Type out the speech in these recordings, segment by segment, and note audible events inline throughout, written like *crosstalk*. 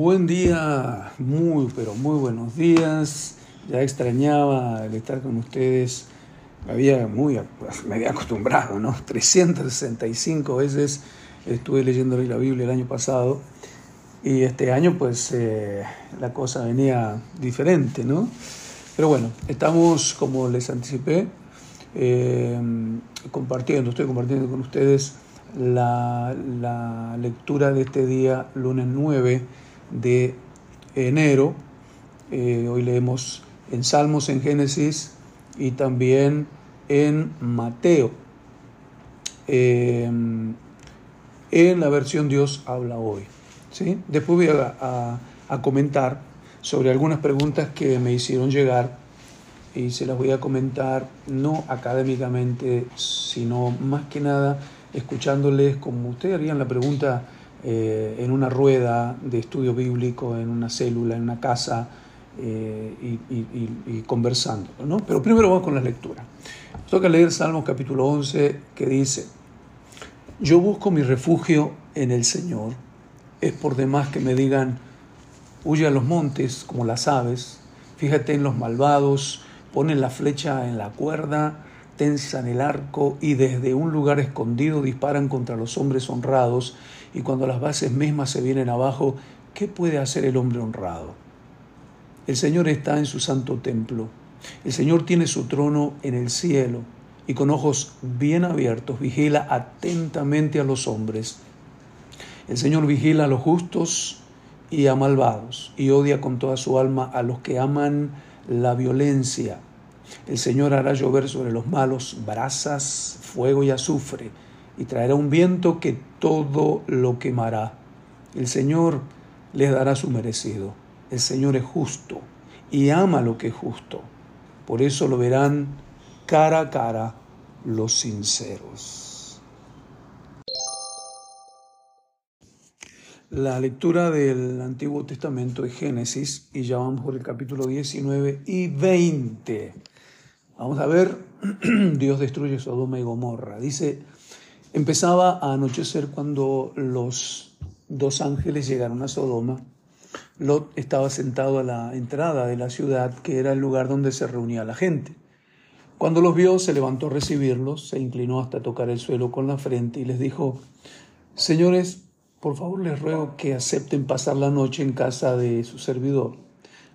Buen día, muy, pero muy buenos días. Ya extrañaba el estar con ustedes. Me había, muy, me había acostumbrado, ¿no? 365 veces estuve leyendo la Biblia el año pasado y este año pues eh, la cosa venía diferente, ¿no? Pero bueno, estamos, como les anticipé, eh, compartiendo, estoy compartiendo con ustedes la, la lectura de este día, lunes 9 de enero. Eh, hoy leemos en Salmos, en Génesis y también en Mateo. Eh, en la versión Dios habla hoy. ¿sí? Después voy a, a, comentar sobre algunas preguntas que me hicieron llegar y se las voy a comentar no académicamente, sino más que nada escuchándoles como ustedes harían la pregunta eh, en una rueda de estudio bíblico, en una célula, en una casa eh, y, conversando. ¿no? Pero primero vamos con la lectura. Toca leer Salmos capítulo 11 que dice, yo busco mi refugio en el Señor. Es por demás que me digan, huye a los montes como las aves, fíjate en los malvados, ponen la flecha en la cuerda, tensan el arco y desde un lugar escondido disparan contra los hombres honrados y cuando las bases mismas se vienen abajo, ¿qué puede hacer el hombre honrado? El Señor está en su santo templo. El Señor tiene su trono en el cielo y con ojos bien abiertos vigila atentamente a los hombres. El Señor vigila a los justos y a malvados y odia con toda su alma a los que aman la violencia. El Señor hará llover sobre los malos brasas, fuego y azufre y traerá un viento que todo lo quemará. El Señor les dará su merecido. El Señor es justo y ama lo que es justo. Por eso lo verán cara a cara los sinceros. La lectura del Antiguo Testamento es Génesis y ya vamos por el capítulo 19 y 20. Vamos a ver, *clears throat* Dios destruye Sodoma y Gomorra. Dice, Empezaba a anochecer cuando los dos ángeles llegaron a Sodoma. Lot estaba sentado a la entrada de la ciudad, que era el lugar donde se reunía la gente. Cuando los vio, se levantó a recibirlos, se inclinó hasta tocar el suelo con la frente y les dijo, Señores, por favor les ruego que acepten pasar la noche en casa de su servidor.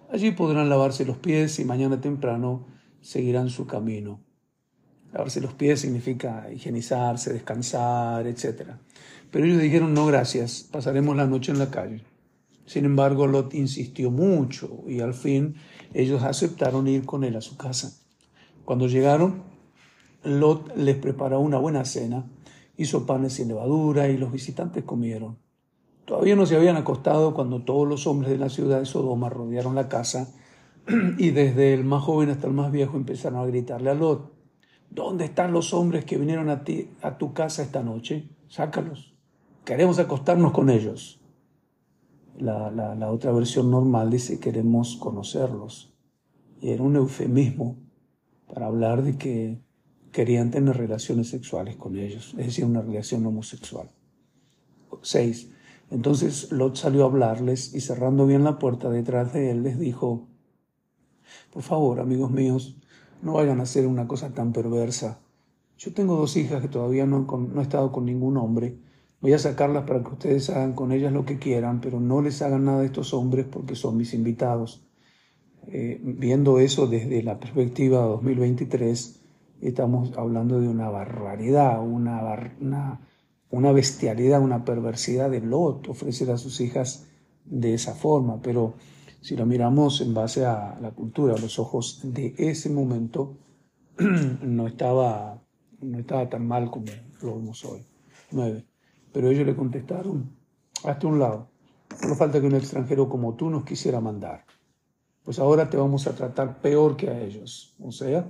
Allí podrán lavarse los pies y mañana temprano seguirán su camino. Lavarse los pies significa higienizarse, descansar, etc. Pero ellos dijeron, no, gracias, pasaremos la noche en la calle. Sin embargo, Lot insistió mucho y al fin ellos aceptaron ir con él a su casa. Cuando llegaron, Lot les preparó una buena cena, hizo panes sin levadura y los visitantes comieron. Todavía no se habían acostado cuando todos los hombres de la ciudad de Sodoma rodearon la casa *clears throat* y desde el más joven hasta el más viejo empezaron a gritarle a Lot, ¿Dónde están los hombres que vinieron a, ti, a tu casa esta noche? Sácalos. Queremos acostarnos con ellos. La, la, otra versión normal dice queremos conocerlos. Y era un eufemismo para hablar de que querían tener relaciones sexuales con ellos, es decir, una relación homosexual. Seis. Entonces Lot salió a hablarles y cerrando bien la puerta detrás de él les dijo, por favor, amigos míos, no vayan a hacer una cosa tan perversa. Yo tengo dos hijas que todavía no, no he estado con ningún hombre. Voy a sacarlas para que ustedes hagan con ellas lo que quieran, pero no les hagan nada a estos hombres porque son mis invitados. Eh, viendo eso desde la perspectiva 2023, estamos hablando de una barbaridad, una, una, una bestialidad, una perversidad de Lot, ofrecer a sus hijas de esa forma. Pero si lo miramos en base a la cultura, a los ojos de ese momento, *clears throat* no estaba, no estaba tan mal como lo vemos hoy. Nueve. Pero ellos le contestaron, hasta un lado, no falta que un extranjero como tú nos quisiera mandar. Pues ahora te vamos a tratar peor que a ellos. O sea,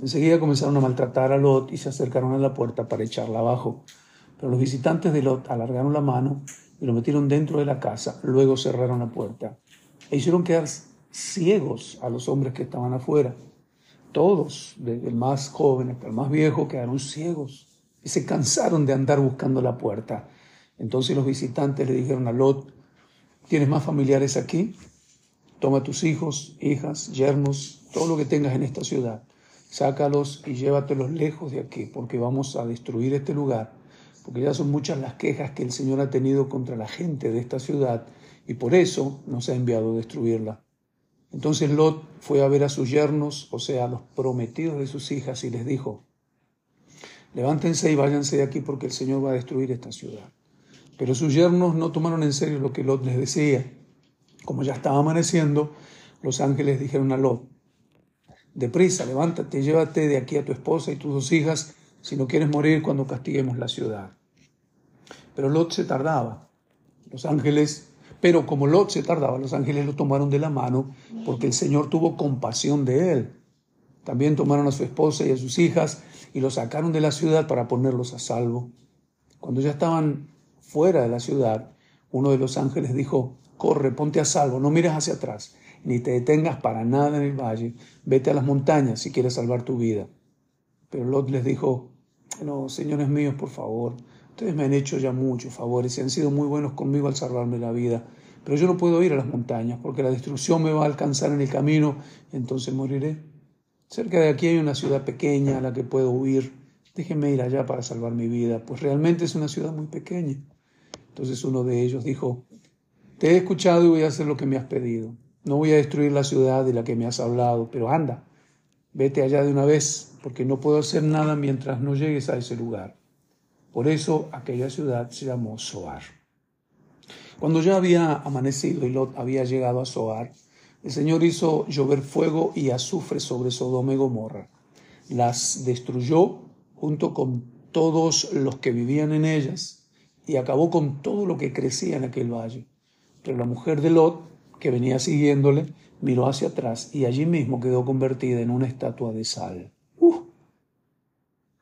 enseguida comenzaron a maltratar a Lot y se acercaron a la puerta para echarla abajo. Pero los visitantes de Lot alargaron la mano y lo metieron dentro de la casa, luego cerraron la puerta e hicieron quedar ciegos a los hombres que estaban afuera. Todos, desde el más joven hasta el más viejo, quedaron ciegos y se cansaron de andar buscando la puerta. Entonces los visitantes le dijeron a Lot, ¿Tienes más familiares aquí? Toma tus hijos, hijas, yernos, todo lo que tengas en esta ciudad. Sácalos y llévatelos lejos de aquí, porque vamos a destruir este lugar. Porque ya son muchas las quejas que el Señor ha tenido contra la gente de esta ciudad y por eso nos ha enviado a destruirla. Entonces Lot fue a ver a sus yernos, o sea, a los prometidos de sus hijas, y les dijo, levántense y váyanse de aquí porque el Señor va a destruir esta ciudad. Pero sus yernos no tomaron en serio lo que Lot les decía. Como ya estaba amaneciendo, los ángeles dijeron a Lot, deprisa, levántate, llévate de aquí a tu esposa y tus dos hijas, si no quieres morir cuando castiguemos la ciudad. Pero Lot se tardaba. Los ángeles, pero como Lot se tardaba, los ángeles lo tomaron de la mano porque el Señor tuvo compasión de él. También tomaron a su esposa y a sus hijas y lo sacaron de la ciudad para ponerlos a salvo. Cuando ya estaban fuera de la ciudad, uno de los ángeles dijo, corre, ponte a salvo, no mires hacia atrás, ni te detengas para nada en el valle, vete a las montañas si quieres salvar tu vida. Pero Lot les dijo, no, señores míos, por favor, ustedes me han hecho ya muchos favores y han sido muy buenos conmigo al salvarme la vida, pero yo no puedo ir a las montañas porque la destrucción me va a alcanzar en el camino y entonces moriré. Cerca de aquí hay una ciudad pequeña a la que puedo huir. Déjenme ir allá para salvar mi vida, pues realmente es una ciudad muy pequeña. Entonces uno de ellos dijo, te he escuchado y voy a hacer lo que me has pedido. No voy a destruir la ciudad de la que me has hablado, pero anda, vete allá de una vez, porque no puedo hacer nada mientras no llegues a ese lugar. Por eso aquella ciudad se llamó Soar. Cuando ya había amanecido y Lot había llegado a Soar, el Señor hizo llover fuego y azufre sobre Sodoma y Gomorra. Las destruyó junto con todos los que vivían en ellas y acabó con todo lo que crecía en aquel valle. Pero la mujer de Lot, que venía siguiéndole, miró hacia atrás y allí mismo quedó convertida en una estatua de sal. ¡Uh!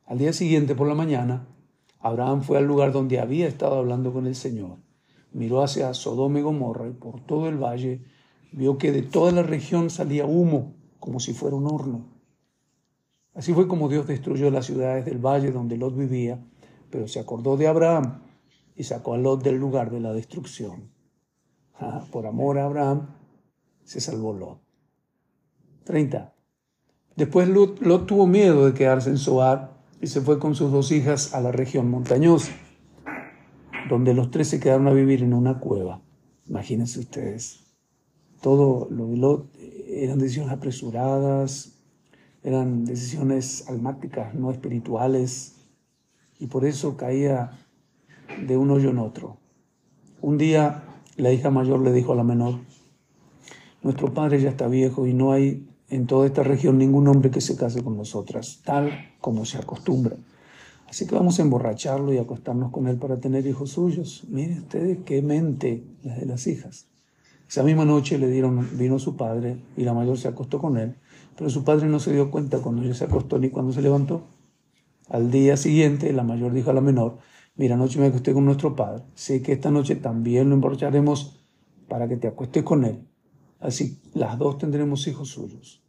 Al día siguiente, por la mañana, Abraham fue al lugar donde había estado hablando con el Señor. Miró hacia Sodoma y Gomorra y por todo el valle vio que de toda la región salía humo como si fuera un horno. Así fue como Dios destruyó las ciudades del valle donde Lot vivía, pero se acordó de Abraham y sacó a Lot del lugar de la destrucción. Ah, por amor a Abraham se salvó Lot. 30. Después Lot, tuvo miedo de quedarse en Soar y se fue con sus dos hijas a la región montañosa, donde los tres se quedaron a vivir en una cueva. Imagínense ustedes. Todo lo de eran decisiones apresuradas, eran decisiones almáticas, no espirituales, y por eso caía de un hoyo en otro. Un día la hija mayor le dijo a la menor, nuestro padre ya está viejo y no hay en toda esta región ningún hombre que se case con nosotras, tal como se acostumbra. Así que vamos a emborracharlo y acostarnos con él para tener hijos suyos. Miren ustedes qué mente las de las hijas. Esa misma noche le dieron, vino su padre y la mayor se acostó con él, pero su padre no se dio cuenta cuando ella se acostó ni cuando se levantó. Al día siguiente, la mayor dijo a la menor, mira, anoche me acosté con nuestro padre, sé que esta noche también lo emborracharemos para que te acuestes con él. Así las dos tendremos hijos suyos.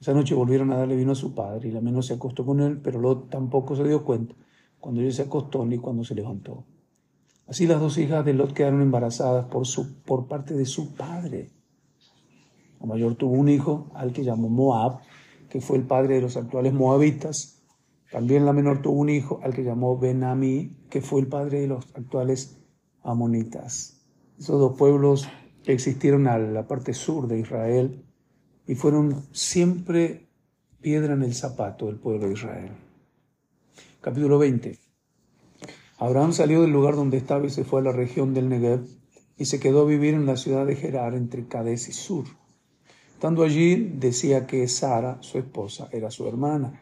Esa noche volvieron a darle vino a su padre y la menor se acostó con él, pero Lot tampoco se dio cuenta cuando ella se acostó ni cuando se levantó. Así las dos hijas de Lot quedaron embarazadas por, su, por parte de su padre. La mayor tuvo un hijo al que llamó Moab, que fue el padre de los actuales moabitas, también la menor tuvo un hijo al que llamó Benamí, que fue el padre de los actuales amonitas. Esos dos pueblos existieron a la parte sur de Israel y fueron siempre piedra en el zapato del pueblo de Israel. Capítulo 20. Abraham salió del lugar donde estaba y se fue a la región del Negev y se quedó a vivir en la ciudad de Gerar entre Cades y Sur. Estando allí, decía que Sara, su esposa, era su hermana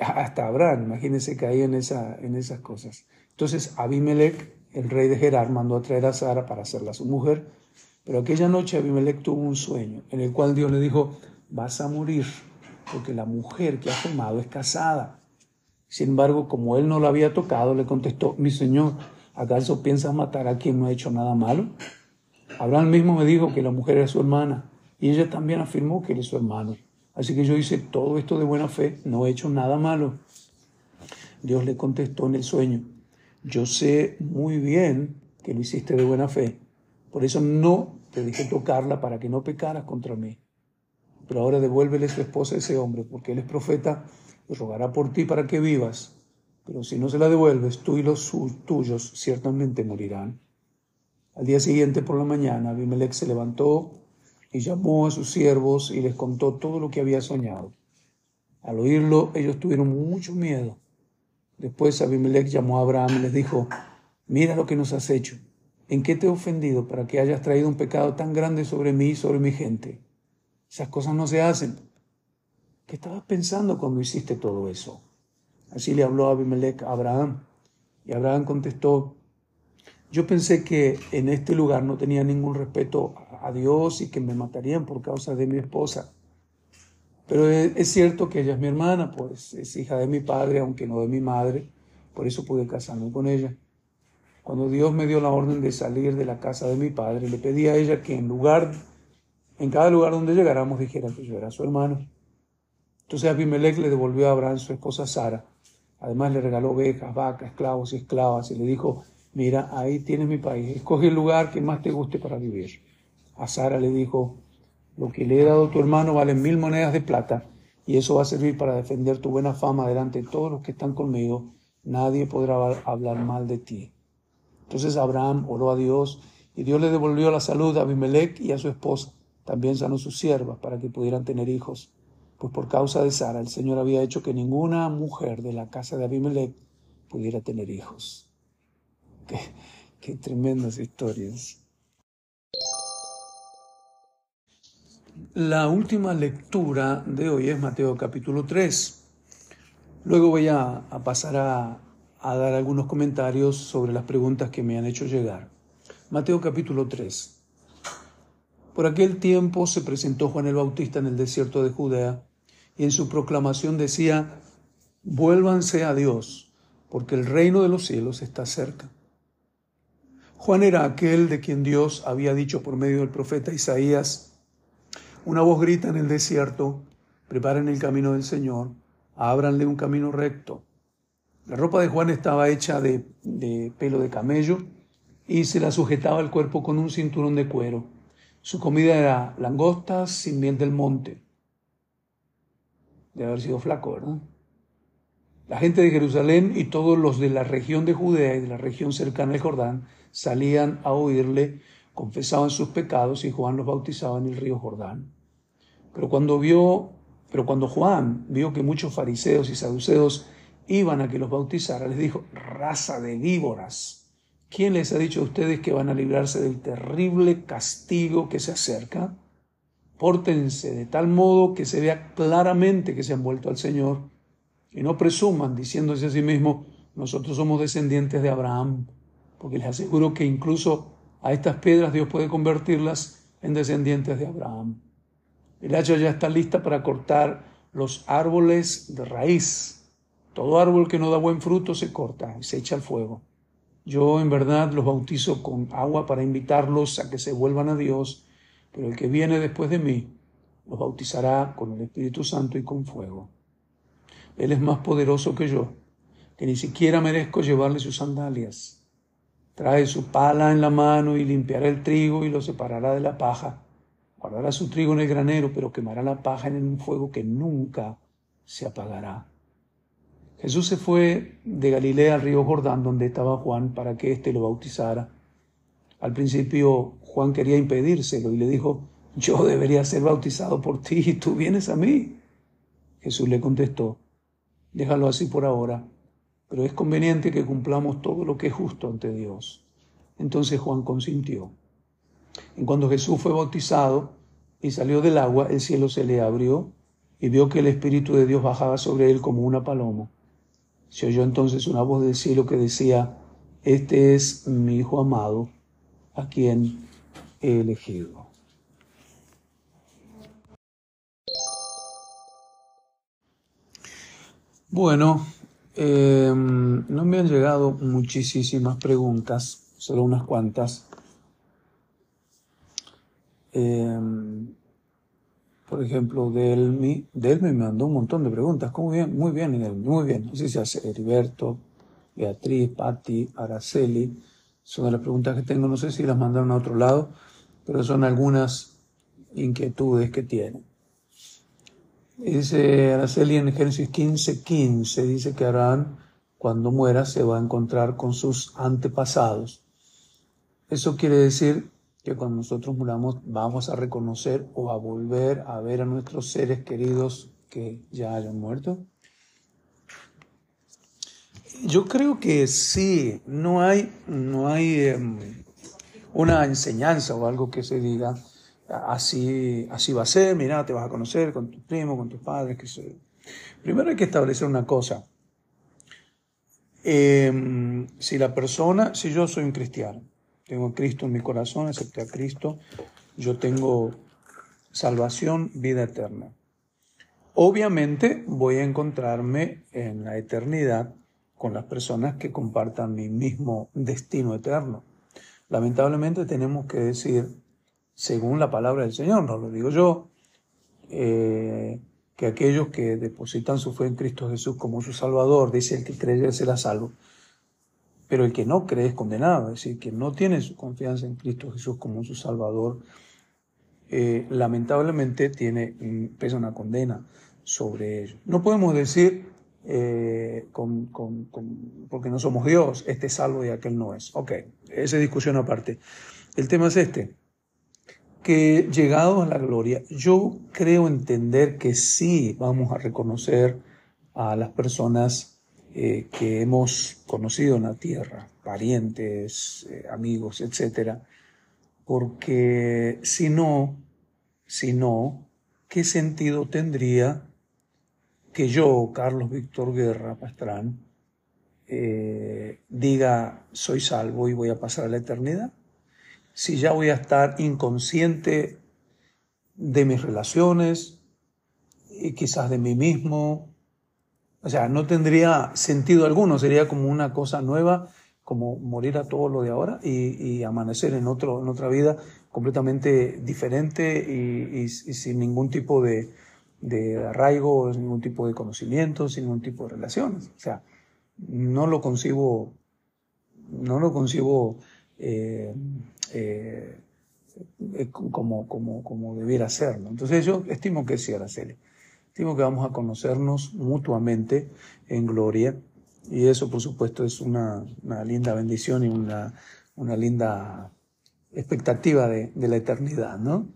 hasta Abraham, imagínense que en, esa, en esas cosas. Entonces Abimelech, el rey de Gerar, mandó a traer a Sara para hacerla su mujer, pero aquella noche Abimelech tuvo un sueño en el cual Dios le dijo, vas a morir, porque la mujer que has tomado es casada. Sin embargo, como él no lo había tocado, le contestó, mi señor, ¿acaso piensas matar a quien no ha hecho nada malo? Abraham mismo me dijo que la mujer era su hermana, y ella también afirmó que él su hermano. Así que yo hice todo esto de buena fe, no he hecho nada malo. Dios le contestó en el sueño, yo sé muy bien que lo hiciste de buena fe. Por eso no te dejé tocarla para que no pecaras contra mí. Pero ahora devuélvele su esposa a ese hombre, porque él es profeta y rogará por ti para que vivas. Pero si no se la devuelves, tú y los tuyos ciertamente morirán. Al día siguiente por la mañana, Abimelech se levantó y llamó a sus siervos y les contó todo lo que había soñado. Al oírlo, ellos tuvieron mucho miedo. Después Abimelech llamó a Abraham y les dijo, mira lo que nos has hecho. ¿En qué te he ofendido para que hayas traído un pecado tan grande sobre mí y sobre mi gente? Esas cosas no se hacen. ¿Qué estabas pensando cuando hiciste todo eso? Así le habló Abimelech a Abraham. Y Abraham contestó, yo pensé que en este lugar no tenía ningún respeto a Dios y que me matarían por causa de mi esposa. Pero es cierto que ella es mi hermana, pues es hija de mi padre, aunque no de mi madre, por eso pude casarme con ella. Cuando Dios me dio la orden de salir de la casa de mi padre, le pedí a ella que en lugar, en cada lugar donde llegáramos dijera que yo era su hermano. Entonces Abimelech le devolvió a Abraham su esposa Sara. Además le regaló ovejas, vacas, esclavos y esclavas y le dijo, mira, ahí tienes mi país, escoge el lugar que más te guste para vivir. A Sara le dijo, lo que le he dado a tu hermano vale mil monedas de plata y eso va a servir para defender tu buena fama delante de todos los que están conmigo. Nadie podrá hablar mal de ti. Entonces Abraham oró a Dios y Dios le devolvió la salud a Abimelech y a su esposa. También sanó sus siervas para que pudieran tener hijos. Pues por causa de Sara el Señor había hecho que ninguna mujer de la casa de Abimelech pudiera tener hijos. *laughs* Qué, qué tremendas historias. La última lectura de hoy es Mateo capítulo 3. Luego voy a, pasar a, a dar algunos comentarios sobre las preguntas que me han hecho llegar. Mateo capítulo 3. Por aquel tiempo se presentó Juan el Bautista en el desierto de Judea y en su proclamación decía, vuélvanse a Dios, porque el reino de los cielos está cerca. Juan era aquel de quien Dios había dicho por medio del profeta Isaías, una voz grita en el desierto, preparen el camino del Señor, ábranle un camino recto. La ropa de Juan estaba hecha de, pelo de camello y se la sujetaba al cuerpo con un cinturón de cuero. Su comida era langostas sin miel del monte. De haber sido flaco, ¿verdad? La gente de Jerusalén y todos los de la región de Judea y de la región cercana al Jordán salían a oírle, confesaban sus pecados y Juan los bautizaba en el río Jordán. Pero cuando vio, pero cuando Juan vio que muchos fariseos y saduceos iban a que los bautizara, les dijo, raza de víboras, ¿quién les ha dicho a ustedes que van a librarse del terrible castigo que se acerca? Pórtense de tal modo que se vea claramente que se han vuelto al Señor y no presuman diciéndose a sí mismos, nosotros somos descendientes de Abraham, porque les aseguro que incluso a estas piedras Dios puede convertirlas en descendientes de Abraham. El hacha ya está lista para cortar los árboles de raíz todo árbol que no da buen fruto se corta y se echa al fuego. Yo en verdad los bautizo con agua para invitarlos a que se vuelvan a Dios, pero el que viene después de mí los bautizará con el Espíritu Santo y con fuego. Él es más poderoso que yo, que ni siquiera merezco llevarle sus sandalias. Trae su pala en la mano y limpiará el trigo y lo separará de la paja. Guardará su trigo en el granero, pero quemará la paja en un fuego que nunca se apagará. Jesús se fue de Galilea al río Jordán, donde estaba Juan, para que éste lo bautizara. Al principio Juan quería impedírselo y le dijo, yo debería ser bautizado por ti y tú vienes a mí. Jesús le contestó, déjalo así por ahora, pero es conveniente que cumplamos todo lo que es justo ante Dios. Entonces Juan consintió. En cuando Jesús fue bautizado y salió del agua, el cielo se le abrió y vio que el Espíritu de Dios bajaba sobre él como una paloma se oyó entonces una voz del cielo que decía, este es mi Hijo amado, a quien he elegido. Bueno, em, no me han llegado muchísimas preguntas, solo unas cuantas. Em, por ejemplo, Delmi, Delmi me mandó un montón de preguntas. ¿Cómo bien? Muy bien, muy bien. Así se hace Heriberto, Beatriz, Patti, Araceli, Son las preguntas que tengo, no sé si las mandaron a otro lado, pero son algunas inquietudes que tienen. Dice Araceli en Génesis 15, 15, dice que Abraham cuando muera se va a encontrar con sus antepasados. Eso quiere decir que cuando nosotros muramos vamos a reconocer o a volver a ver a nuestros seres queridos que ya hayan muerto. Yo creo que sí, no hay, no hay em, una enseñanza o algo que se diga así, así va a ser, mira, te vas a conocer con tus primos, con tus padres. Primero hay que establecer una cosa. Em, si la persona, si yo soy un cristiano, tengo a Cristo en mi corazón, acepté a Cristo, yo tengo salvación, vida eterna. Obviamente voy a encontrarme en la eternidad con las personas que compartan mi mismo destino eterno. Lamentablemente tenemos que decir, según la palabra del Señor, no lo digo yo, eh, que aquellos que depositan su fe en Cristo Jesús como su Salvador, dice el que cree será salvo, pero el que no cree es condenado, es decir, que no tiene su confianza en Cristo Jesús como su Salvador, eh, lamentablemente tiene, pesa una condena sobre ellos. No podemos decir, eh, con, porque no somos Dios, este es salvo y aquel no es. Ok, esa discusión aparte. El tema es este, que llegados a la gloria, yo creo entender que sí vamos a reconocer a las personas eh, que hemos conocido en la tierra, parientes, eh, amigos, etcétera, porque si no, si no, ¿qué sentido tendría que yo, Carlos Víctor Guerra Pastrán, eh, diga soy salvo y voy a pasar a la eternidad? Si ya voy a estar inconsciente de mis relaciones y quizás de mí mismo. O sea, no tendría sentido alguno, sería como una cosa nueva, como morir a todo lo de ahora y, amanecer en, otro, en otra vida completamente diferente y sin ningún tipo de, de arraigo, sin ningún tipo de conocimiento, sin ningún tipo de relaciones. O sea, no lo concibo, no lo concibo eh, eh, como, como, como debiera serlo. Entonces yo estimo que sí, Araceli. Estimo que vamos a conocernos mutuamente en gloria y eso por supuesto es una, una linda bendición y una, una linda expectativa de, de la eternidad, ¿no?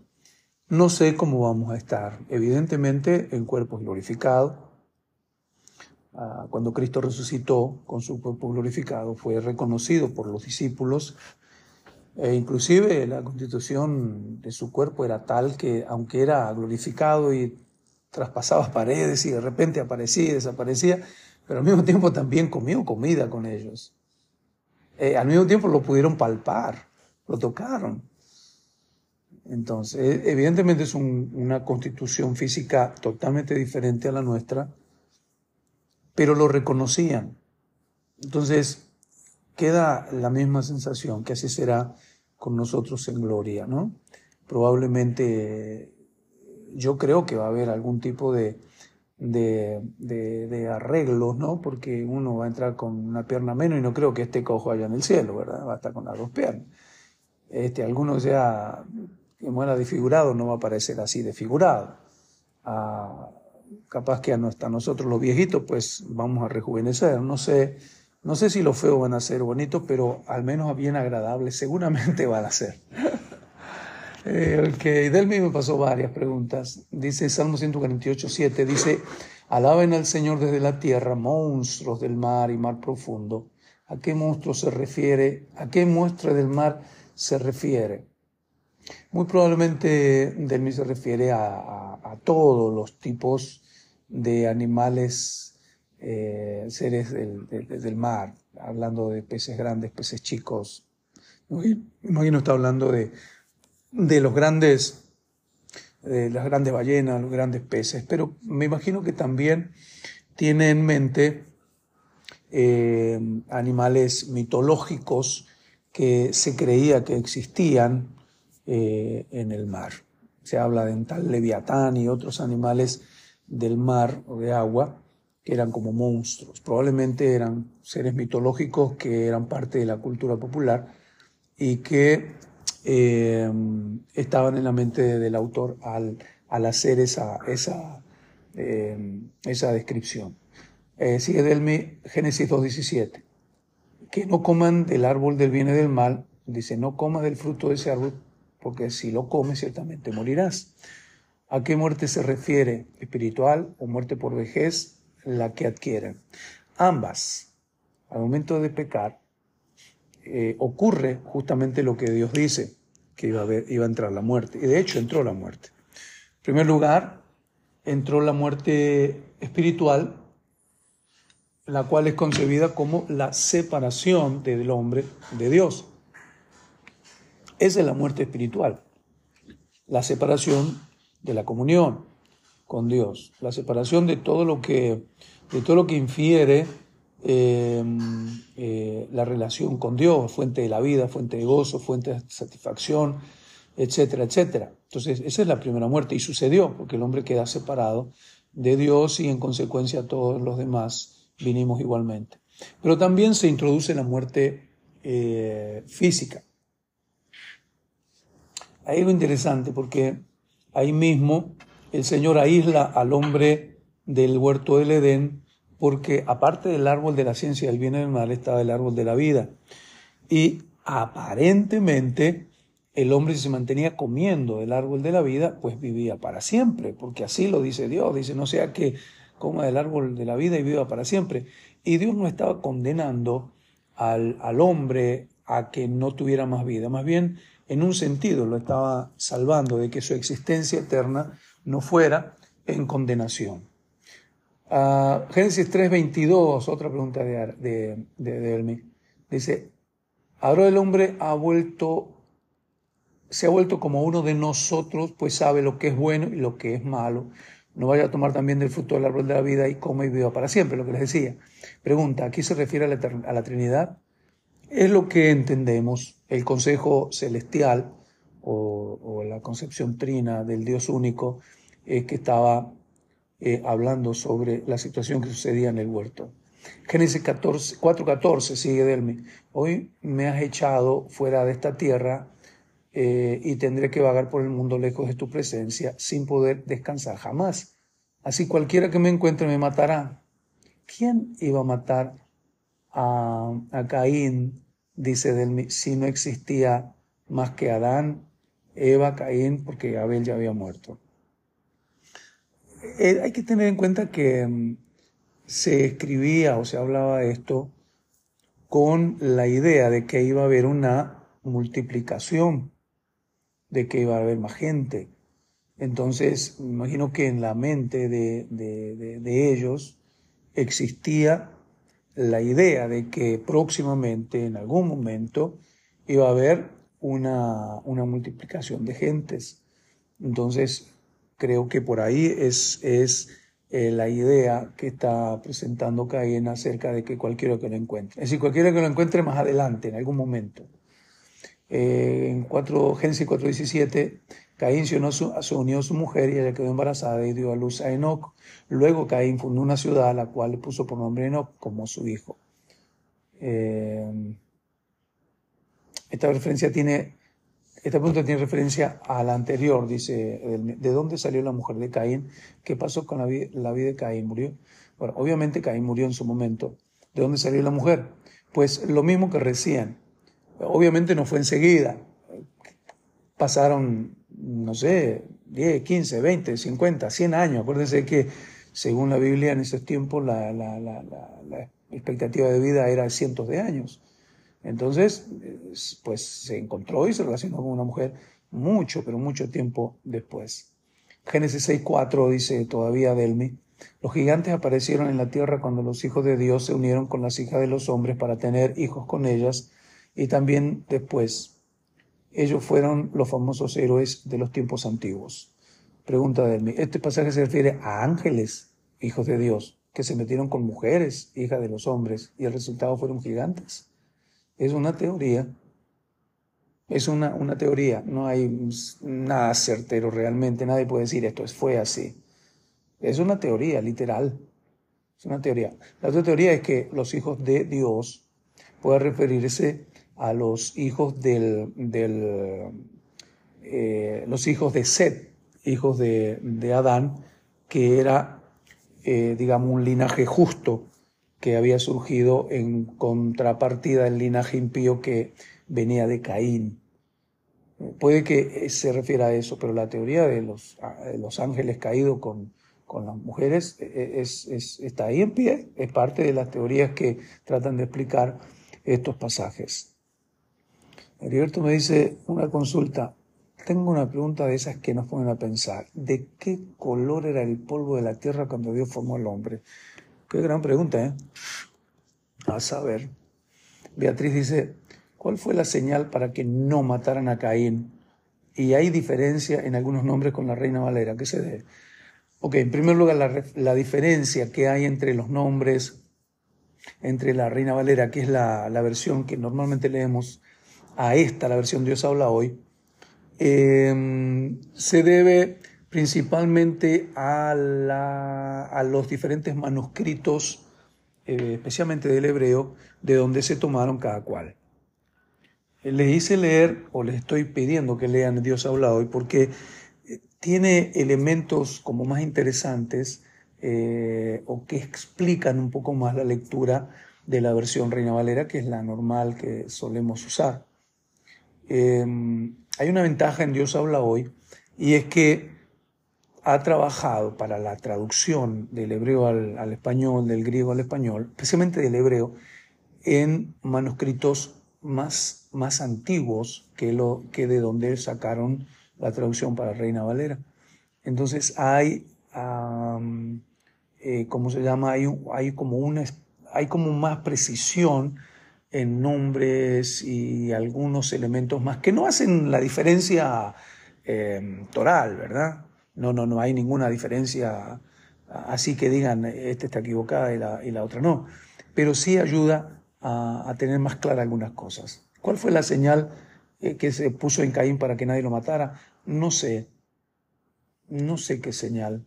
No sé cómo vamos a estar, evidentemente en cuerpos glorificados. Ah, cuando Cristo resucitó con su cuerpo glorificado, fue reconocido por los discípulos. E inclusive la constitución de su cuerpo era tal que, aunque era glorificado y traspasaba *laughs* paredes y de repente aparecía y desaparecía, pero al mismo tiempo también comió comida con ellos. Eh, al mismo tiempo lo pudieron palpar, lo tocaron. Entonces, e, evidentemente es una constitución física totalmente diferente a la nuestra, pero lo reconocían. Entonces, queda la misma sensación que así será con nosotros en gloria, ¿no? Probablemente yo creo que va a haber algún tipo de, de, de, arreglos, ¿no? Porque uno va a entrar con una pierna menos y no creo que esté cojo allá en el cielo, ¿verdad? Va a estar con las dos piernas. Este, algunos ya que muera desfigurado no va a parecer así desfigurado. Ah, capaz que a nosotros los viejitos pues vamos a rejuvenecer. No sé, no sé si los feos van a ser bonitos, pero al menos bien agradables seguramente van a ser. el que del mismo pasó varias preguntas. Dice Salmo 148, 7, dice, alaben al Señor desde la tierra, monstruos del mar y mar profundo. ¿A qué monstruo se refiere? ¿A qué muestra del mar se refiere? Muy probablemente Delmi se refiere a, todos los tipos de animales, eh, seres del, mar, hablando de peces grandes, peces chicos. Imagino está hablando de, de los grandes, de las grandes ballenas, los grandes peces, pero me imagino que también tiene en mente eh, animales mitológicos que se creía que existían eh, en el mar. Se habla de tal leviatán y otros animales del mar o de agua que eran como monstruos. Probablemente eran seres mitológicos que eran parte de la cultura popular y que eh, estaban en la mente del autor al, al hacer esa, esa, eh, esa descripción. Eh, sigue del Génesis 2.17. Que no coman del árbol del bien y del mal. Dice, no comas del fruto de ese árbol, porque si lo comes ciertamente morirás. ¿A qué muerte se refiere? ¿Espiritual o muerte por vejez? La que adquieren. Ambas, al momento de pecar, eh, ocurre justamente lo que Dios dice, que iba a, iba a entrar la muerte. Y de hecho entró la muerte. En primer lugar, entró la muerte espiritual, la cual es concebida como la separación del hombre de Dios. Esa es la muerte espiritual, la separación de la comunión con Dios, la separación de todo lo que, de todo lo que infiere em, eh, la relación con Dios, fuente de la vida, fuente de gozo, fuente de satisfacción, etcétera, etcétera. Entonces, esa es la primera muerte y sucedió porque el hombre queda separado de Dios y en consecuencia todos los demás vinimos igualmente. Pero también se introduce la muerte eh, física. Hay algo interesante porque ahí mismo el Señor aísla al hombre del huerto del Edén porque aparte del árbol de la ciencia del bien y del mal estaba el árbol de la vida. Y aparentemente el hombre si se mantenía comiendo el árbol de la vida, pues vivía para siempre, porque así lo dice Dios, dice, no sea que coma del árbol de la vida y viva para siempre. Y Dios no estaba condenando al, al hombre a que no tuviera más vida, más bien en un sentido lo estaba salvando de que su existencia eterna no fuera en condenación. Uh, Génesis 3:22, otra pregunta de, de, de, dice, ahora el hombre ha vuelto se ha vuelto como uno de nosotros, pues sabe lo que es bueno y lo que es malo. No vaya a tomar también del fruto del árbol de la vida y come y viva para siempre, lo que les decía. Pregunta, ¿aquí se refiere a la Trinidad? Es lo que entendemos, el consejo celestial o, la concepción trina del Dios único eh, que estaba eh, hablando sobre la situación que sucedía en el huerto. Génesis 4.14 sigue Delmi. Hoy me has echado fuera de esta tierra eh, y tendré que vagar por el mundo lejos de tu presencia sin poder descansar jamás. Así cualquiera que me encuentre me matará. ¿Quién iba a matar a, Caín, dice del, si no existía más que Adán, Eva, Caín, porque Abel ya había muerto? Eh, hay que tener en cuenta que mm, se escribía o se hablaba de esto con la idea de que iba a haber una multiplicación de que iba a haber más gente. Entonces, me imagino que en la mente de, de, ellos existía la idea de que próximamente, en algún momento, iba a haber una, una multiplicación de gentes. Entonces, creo que por ahí es, es eh, la idea que está presentando Caín acerca de que cualquiera que lo encuentre. Es decir, cualquiera que lo encuentre más adelante, en algún momento. Eh, en 4, Génesis 4.17, Caín se unió, su, unió a su mujer y ella quedó embarazada y dio a luz a Enoch. Luego Caín fundó una ciudad a la cual le puso por nombre Enoch como su hijo. Eh, esta referencia tiene, esta pregunta tiene referencia a la anterior, dice, ¿de dónde salió la mujer de Caín? ¿Qué pasó con la vida, la vida de Caín? ¿Murió? Bueno, obviamente Caín murió en su momento. ¿De dónde salió la mujer? Pues lo mismo que recién Obviamente no fue enseguida. Pasaron, no sé, 10, 15, 20, 50, 100 años. Acuérdense que, según la Biblia, en esos tiempos la, expectativa de vida era cientos de años. Entonces, pues se encontró y se relacionó con una mujer mucho, pero mucho tiempo después. Génesis 6.4 dice todavía Delmi, los gigantes aparecieron en la tierra cuando los hijos de Dios se unieron con las hijas de los hombres para tener hijos con ellas y también después. Ellos fueron los famosos héroes de los tiempos antiguos. Pregunta de mí. Este pasaje se refiere a ángeles, hijos de Dios, que se metieron con mujeres, hijas de los hombres, y el resultado fueron gigantes. Es una teoría. Es una, una teoría. No hay nada certero realmente. Nadie puede decir esto fue así. Es una teoría, literal. Es una teoría. La otra teoría es que los hijos de Dios puede referirse a los hijos del, del eh, los hijos de Set, hijos de, de Adán, que era, eh, digamos, un linaje justo que había surgido en contrapartida del linaje impío que venía de Caín. Puede que se refiera a eso, pero la teoría de los, los ángeles caídos con, las mujeres e, es, es, está ahí en pie, es parte de las teorías que tratan de explicar estos pasajes. Heriberto me dice una consulta. Tengo una pregunta de esas que nos ponen a pensar. ¿De qué color era el polvo de la tierra cuando Dios formó al hombre? Qué gran pregunta, ¿eh? A saber. Beatriz dice, ¿cuál fue la señal para que no mataran a Caín? Y hay diferencia en algunos nombres con la reina Valera. ¿Qué se debe? Ok, en primer lugar, la, la, diferencia que hay entre los nombres, entre la Reina Valera, que es la, la versión que normalmente leemos, a esta, la versión Dios habla hoy, eh, se debe principalmente a, los diferentes manuscritos, eh, especialmente del hebreo, de donde se tomaron cada cual. Les hice leer, o les estoy pidiendo que lean Dios habla hoy, porque eh, tiene elementos como más interesantes eh, o que explican un poco más la lectura de la versión Reina Valera, que es la normal que solemos usar. Em, hay una ventaja en Dios habla hoy y es que ha trabajado para la traducción del hebreo al, español, del griego al español, especialmente del hebreo, en manuscritos más, más antiguos que, lo, que de donde sacaron la traducción para Reina Valera. Entonces hay, eh, ¿cómo se llama? Hay, como una, hay como más precisión en nombres y algunos elementos más que no hacen la diferencia eh, toral, ¿verdad? No, no, no hay ninguna diferencia así que digan, esta está equivocada y la, otra no, pero sí ayuda a, tener más claras algunas cosas. ¿Cuál fue la señal eh, que se puso en Caín para que nadie lo matara? No sé, no sé qué señal.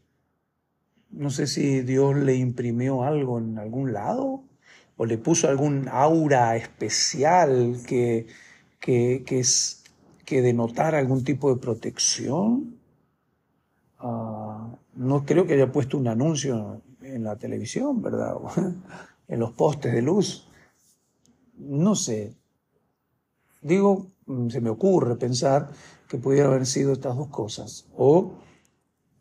No sé si Dios le imprimió algo en algún lado o le puso algún aura especial que, que, que, es, que denotara algún tipo de protección. Uh, no creo que haya puesto un anuncio en la televisión, ¿verdad? *laughs* en los postes de luz. No sé. Digo, mm, se me ocurre pensar que pudiera haber sido estas dos cosas. O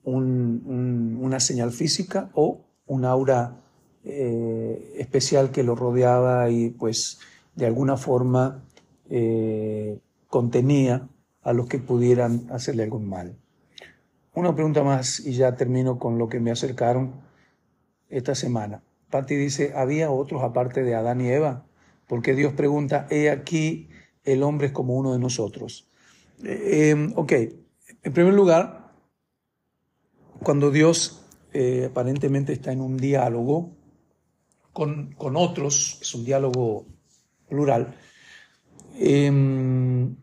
un, un, una señal física o un aura eh, especial que lo rodeaba y pues de alguna forma eh, contenía a los que pudieran hacerle algún mal. Una pregunta más y ya termino con lo que me acercaron esta semana. Patti dice, ¿había otros aparte de Adán y Eva? Porque Dios pregunta, he aquí, el hombre es como uno de nosotros. Eh, em, ok, en primer lugar, cuando Dios aparentemente está en un diálogo con, con otros, es un diálogo plural. Em,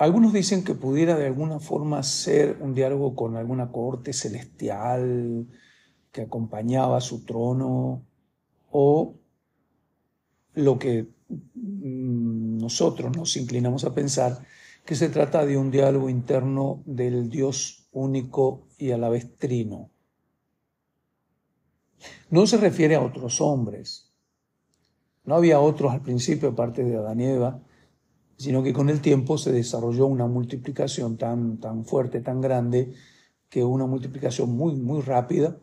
algunos dicen que pudiera de alguna forma ser un diálogo con alguna corte celestial que acompañaba su trono o lo que mm, nosotros nos inclinamos a pensar que se trata de un diálogo interno del Dios único y a la vez trino. No se refiere a otros hombres. No había otros al principio, aparte de Adán y Eva, sino que con el tiempo se desarrolló una multiplicación tan, tan fuerte, tan grande, que una multiplicación muy, muy rápida,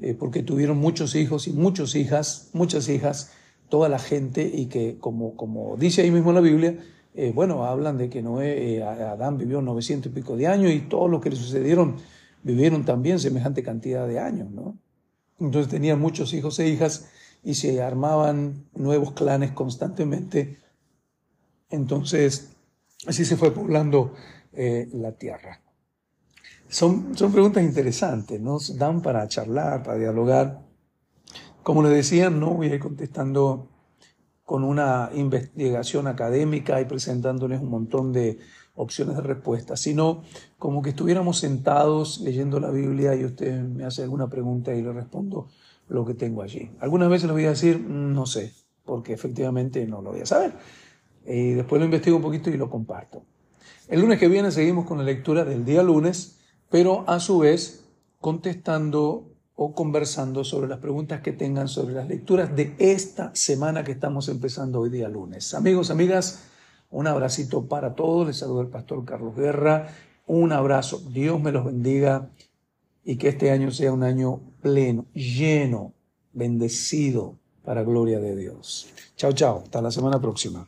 eh, porque tuvieron muchos hijos y muchas hijas, muchas hijas, toda la gente, y que, como, como dice ahí mismo la Biblia, eh, bueno, hablan de que Noé, eh, Adán vivió 900 y pico de años y todos los que le sucedieron vivieron también semejante cantidad de años, ¿no? Entonces tenían muchos hijos e hijas y se armaban nuevos clanes constantemente. Entonces, así se fue poblando eh, la tierra. Son, son preguntas interesantes, nos dan para charlar, para dialogar. Como les decía, no voy a ir contestando con una investigación académica y presentándoles un montón de opciones de respuesta, sino como que estuviéramos sentados leyendo la Biblia y usted me hace alguna pregunta y le respondo lo que tengo allí. Algunas veces le voy a decir, mm, no sé, porque efectivamente no lo voy a saber. Y después lo investigo un poquito y lo comparto. El lunes que viene seguimos con la lectura del día lunes, pero a su vez contestando o conversando sobre las preguntas que tengan sobre las lecturas de esta semana que estamos empezando hoy día lunes. Amigos, amigas, un abracito para todos. Les saluda el pastor Carlos Guerra. Un abrazo. Dios me los bendiga y que este año sea un año pleno, lleno, bendecido para gloria de Dios. Chao, chao. Hasta la semana próxima.